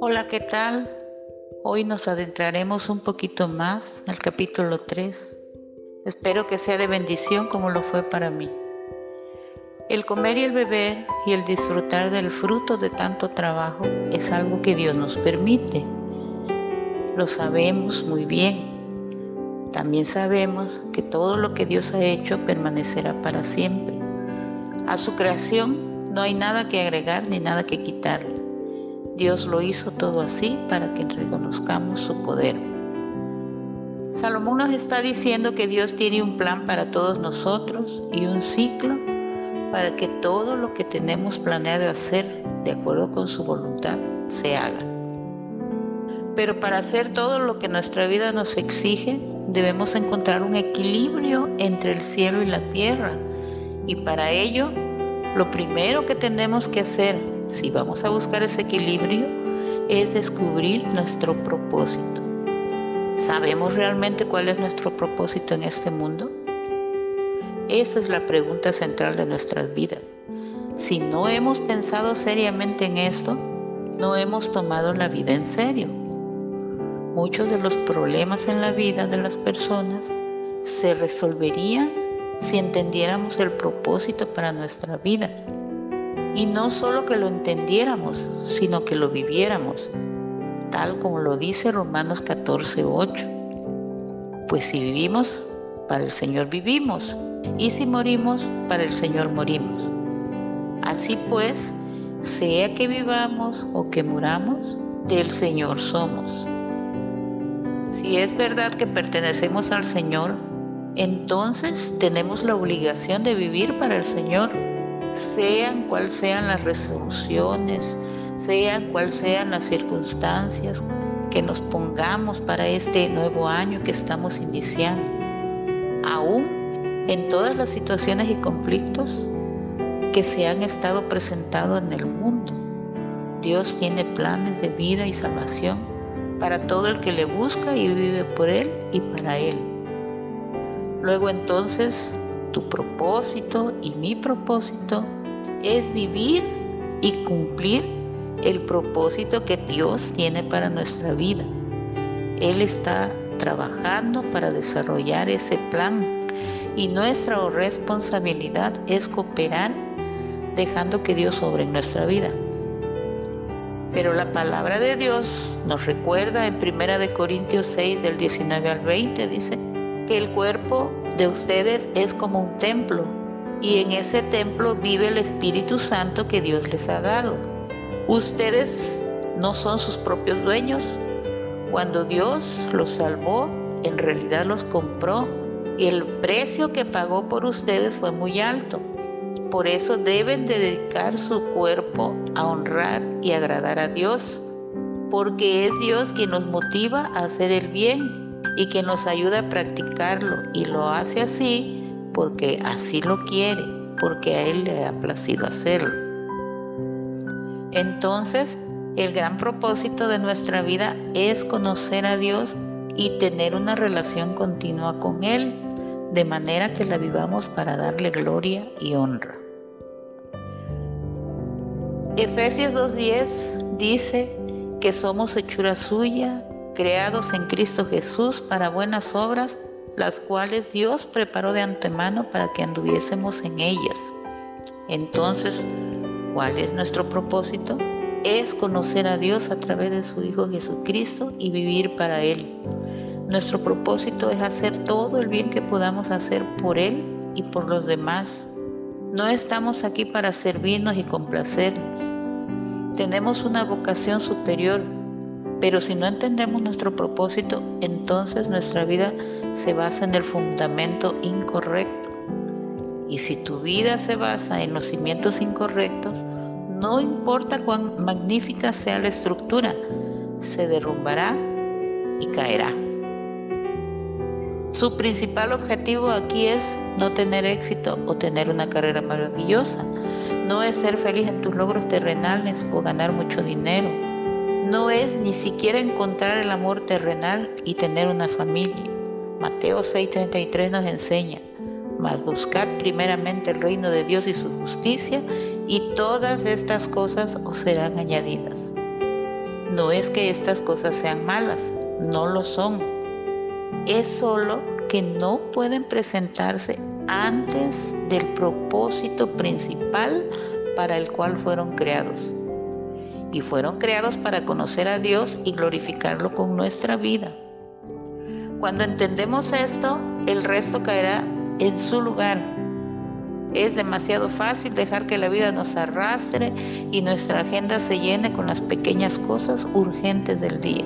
Hola, ¿qué tal? Hoy nos adentraremos un poquito más el capítulo 3. Espero que sea de bendición como lo fue para mí. El comer y el beber y el disfrutar del fruto de tanto trabajo es algo que Dios nos permite. Lo sabemos muy bien. También sabemos que todo lo que Dios ha hecho permanecerá para siempre. A su creación no hay nada que agregar ni nada que quitarle. Dios lo hizo todo así para que reconozcamos su poder. Salomón nos está diciendo que Dios tiene un plan para todos nosotros y un ciclo para que todo lo que tenemos planeado hacer de acuerdo con su voluntad se haga. Pero para hacer todo lo que nuestra vida nos exige, debemos encontrar un equilibrio entre el cielo y la tierra. Y para ello, lo primero que tenemos que hacer si vamos a buscar ese equilibrio, es descubrir nuestro propósito. ¿Sabemos realmente cuál es nuestro propósito en este mundo? Esa es la pregunta central de nuestras vidas. Si no hemos pensado seriamente en esto, no hemos tomado la vida en serio. Muchos de los problemas en la vida de las personas se resolverían si entendiéramos el propósito para nuestra vida y no solo que lo entendiéramos, sino que lo viviéramos, tal como lo dice Romanos 14, 8. Pues si vivimos, para el Señor vivimos, y si morimos, para el Señor morimos. Así pues, sea que vivamos o que muramos, del Señor somos. Si es verdad que pertenecemos al Señor, entonces tenemos la obligación de vivir para el Señor sean cuales sean las resoluciones, sean cuales sean las circunstancias que nos pongamos para este nuevo año que estamos iniciando. Aún en todas las situaciones y conflictos que se han estado presentando en el mundo, Dios tiene planes de vida y salvación para todo el que le busca y vive por Él y para Él. Luego entonces tu propósito y mi propósito es vivir y cumplir el propósito que Dios tiene para nuestra vida. Él está trabajando para desarrollar ese plan y nuestra responsabilidad es cooperar dejando que Dios sobre en nuestra vida. Pero la palabra de Dios nos recuerda en 1 Corintios 6 del 19 al 20 dice que el cuerpo de ustedes es como un templo y en ese templo vive el Espíritu Santo que Dios les ha dado. Ustedes no son sus propios dueños. Cuando Dios los salvó, en realidad los compró y el precio que pagó por ustedes fue muy alto. Por eso deben dedicar su cuerpo a honrar y agradar a Dios, porque es Dios quien nos motiva a hacer el bien y que nos ayuda a practicarlo y lo hace así porque así lo quiere, porque a Él le ha placido hacerlo. Entonces, el gran propósito de nuestra vida es conocer a Dios y tener una relación continua con Él, de manera que la vivamos para darle gloria y honra. Efesios 2.10 dice que somos hechura suya, creados en Cristo Jesús para buenas obras, las cuales Dios preparó de antemano para que anduviésemos en ellas. Entonces, ¿cuál es nuestro propósito? Es conocer a Dios a través de su Hijo Jesucristo y vivir para Él. Nuestro propósito es hacer todo el bien que podamos hacer por Él y por los demás. No estamos aquí para servirnos y complacernos. Tenemos una vocación superior pero si no entendemos nuestro propósito, entonces nuestra vida se basa en el fundamento incorrecto. Y si tu vida se basa en los cimientos incorrectos, no importa cuán magnífica sea la estructura, se derrumbará y caerá. Su principal objetivo aquí es no tener éxito o tener una carrera maravillosa. No es ser feliz en tus logros terrenales o ganar mucho dinero no es ni siquiera encontrar el amor terrenal y tener una familia. Mateo 6:33 nos enseña, mas buscad primeramente el reino de Dios y su justicia, y todas estas cosas os serán añadidas. No es que estas cosas sean malas, no lo son. Es solo que no pueden presentarse antes del propósito principal para el cual fueron creados. Y fueron creados para conocer a Dios y glorificarlo con nuestra vida. Cuando entendemos esto, el resto caerá en su lugar. Es demasiado fácil dejar que la vida nos arrastre y nuestra agenda se llene con las pequeñas cosas urgentes del día.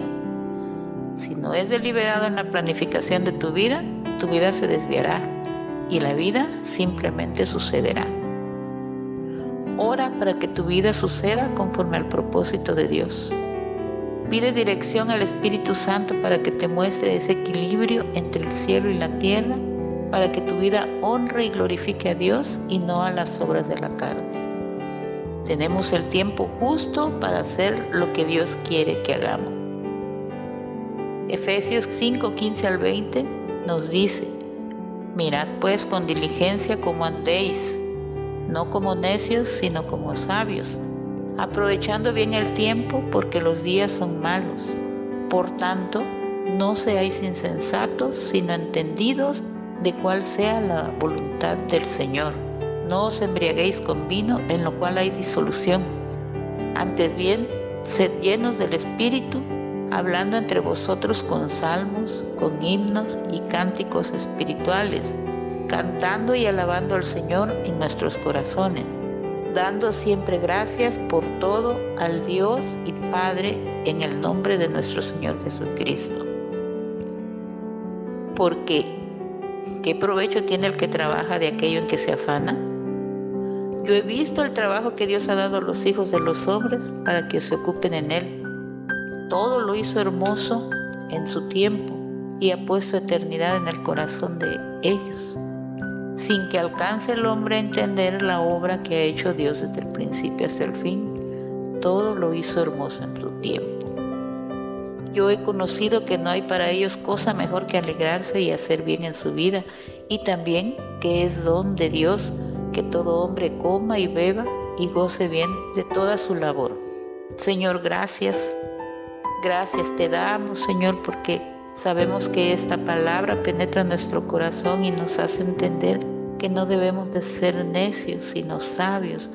Si no es deliberado en la planificación de tu vida, tu vida se desviará y la vida simplemente sucederá. Ora para que tu vida suceda conforme al propósito de Dios. Pide dirección al Espíritu Santo para que te muestre ese equilibrio entre el cielo y la tierra, para que tu vida honre y glorifique a Dios y no a las obras de la carne. Tenemos el tiempo justo para hacer lo que Dios quiere que hagamos. Efesios 5, 15 al 20 nos dice, mirad pues con diligencia como andéis, no como necios, sino como sabios, aprovechando bien el tiempo porque los días son malos. Por tanto, no seáis insensatos, sino entendidos de cuál sea la voluntad del Señor. No os embriaguéis con vino, en lo cual hay disolución. Antes bien, sed llenos del Espíritu, hablando entre vosotros con salmos, con himnos y cánticos espirituales, cantando y alabando al Señor en nuestros corazones, dando siempre gracias por todo al Dios y Padre en el nombre de nuestro Señor Jesucristo. Porque, ¿qué provecho tiene el que trabaja de aquello en que se afana? Yo he visto el trabajo que Dios ha dado a los hijos de los hombres para que se ocupen en él todo lo hizo hermoso en su tiempo y ha puesto eternidad en el corazón de ellos, sin que alcance el hombre a entender la obra que ha hecho Dios desde el principio hasta el fin. Todo lo hizo hermoso en su tiempo. Yo he conocido que no hay para ellos cosa mejor que alegrarse y hacer bien en su vida, y también que es don de Dios que todo hombre coma y beba y goce bien de toda su labor. Señor, gracias Gracias te damos, Señor, porque sabemos que esta palabra penetra nuestro corazón y nos hace entender que no debemos de ser necios, sino sabios,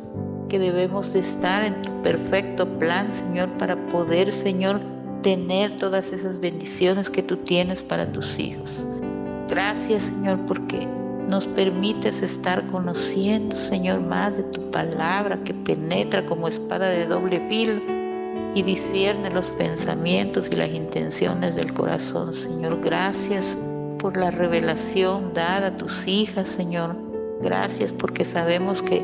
que debemos de estar en tu perfecto plan, Señor, para poder, Señor, tener todas esas bendiciones que tú tienes para tus hijos. Gracias, Señor, porque nos permites estar conociendo, Señor, más de tu palabra que penetra como espada de doble filo y discierne los pensamientos y las intenciones del corazón. Señor, gracias por la revelación dada a tus hijas, Señor. Gracias porque sabemos que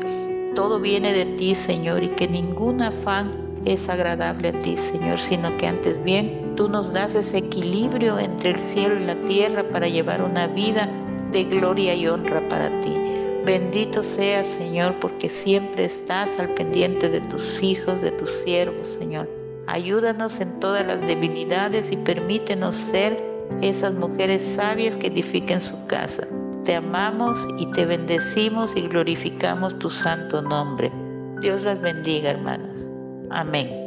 todo viene de ti, Señor, y que ningún afán es agradable a ti, Señor, sino que antes bien tú nos das ese equilibrio entre el cielo y la tierra para llevar una vida de gloria y honra para ti. Bendito seas, Señor, porque siempre estás al pendiente de tus hijos, de tus siervos, Señor. Ayúdanos en todas las debilidades y permítenos ser esas mujeres sabias que edifiquen su casa. Te amamos y te bendecimos y glorificamos tu santo nombre. Dios las bendiga, hermanas. Amén.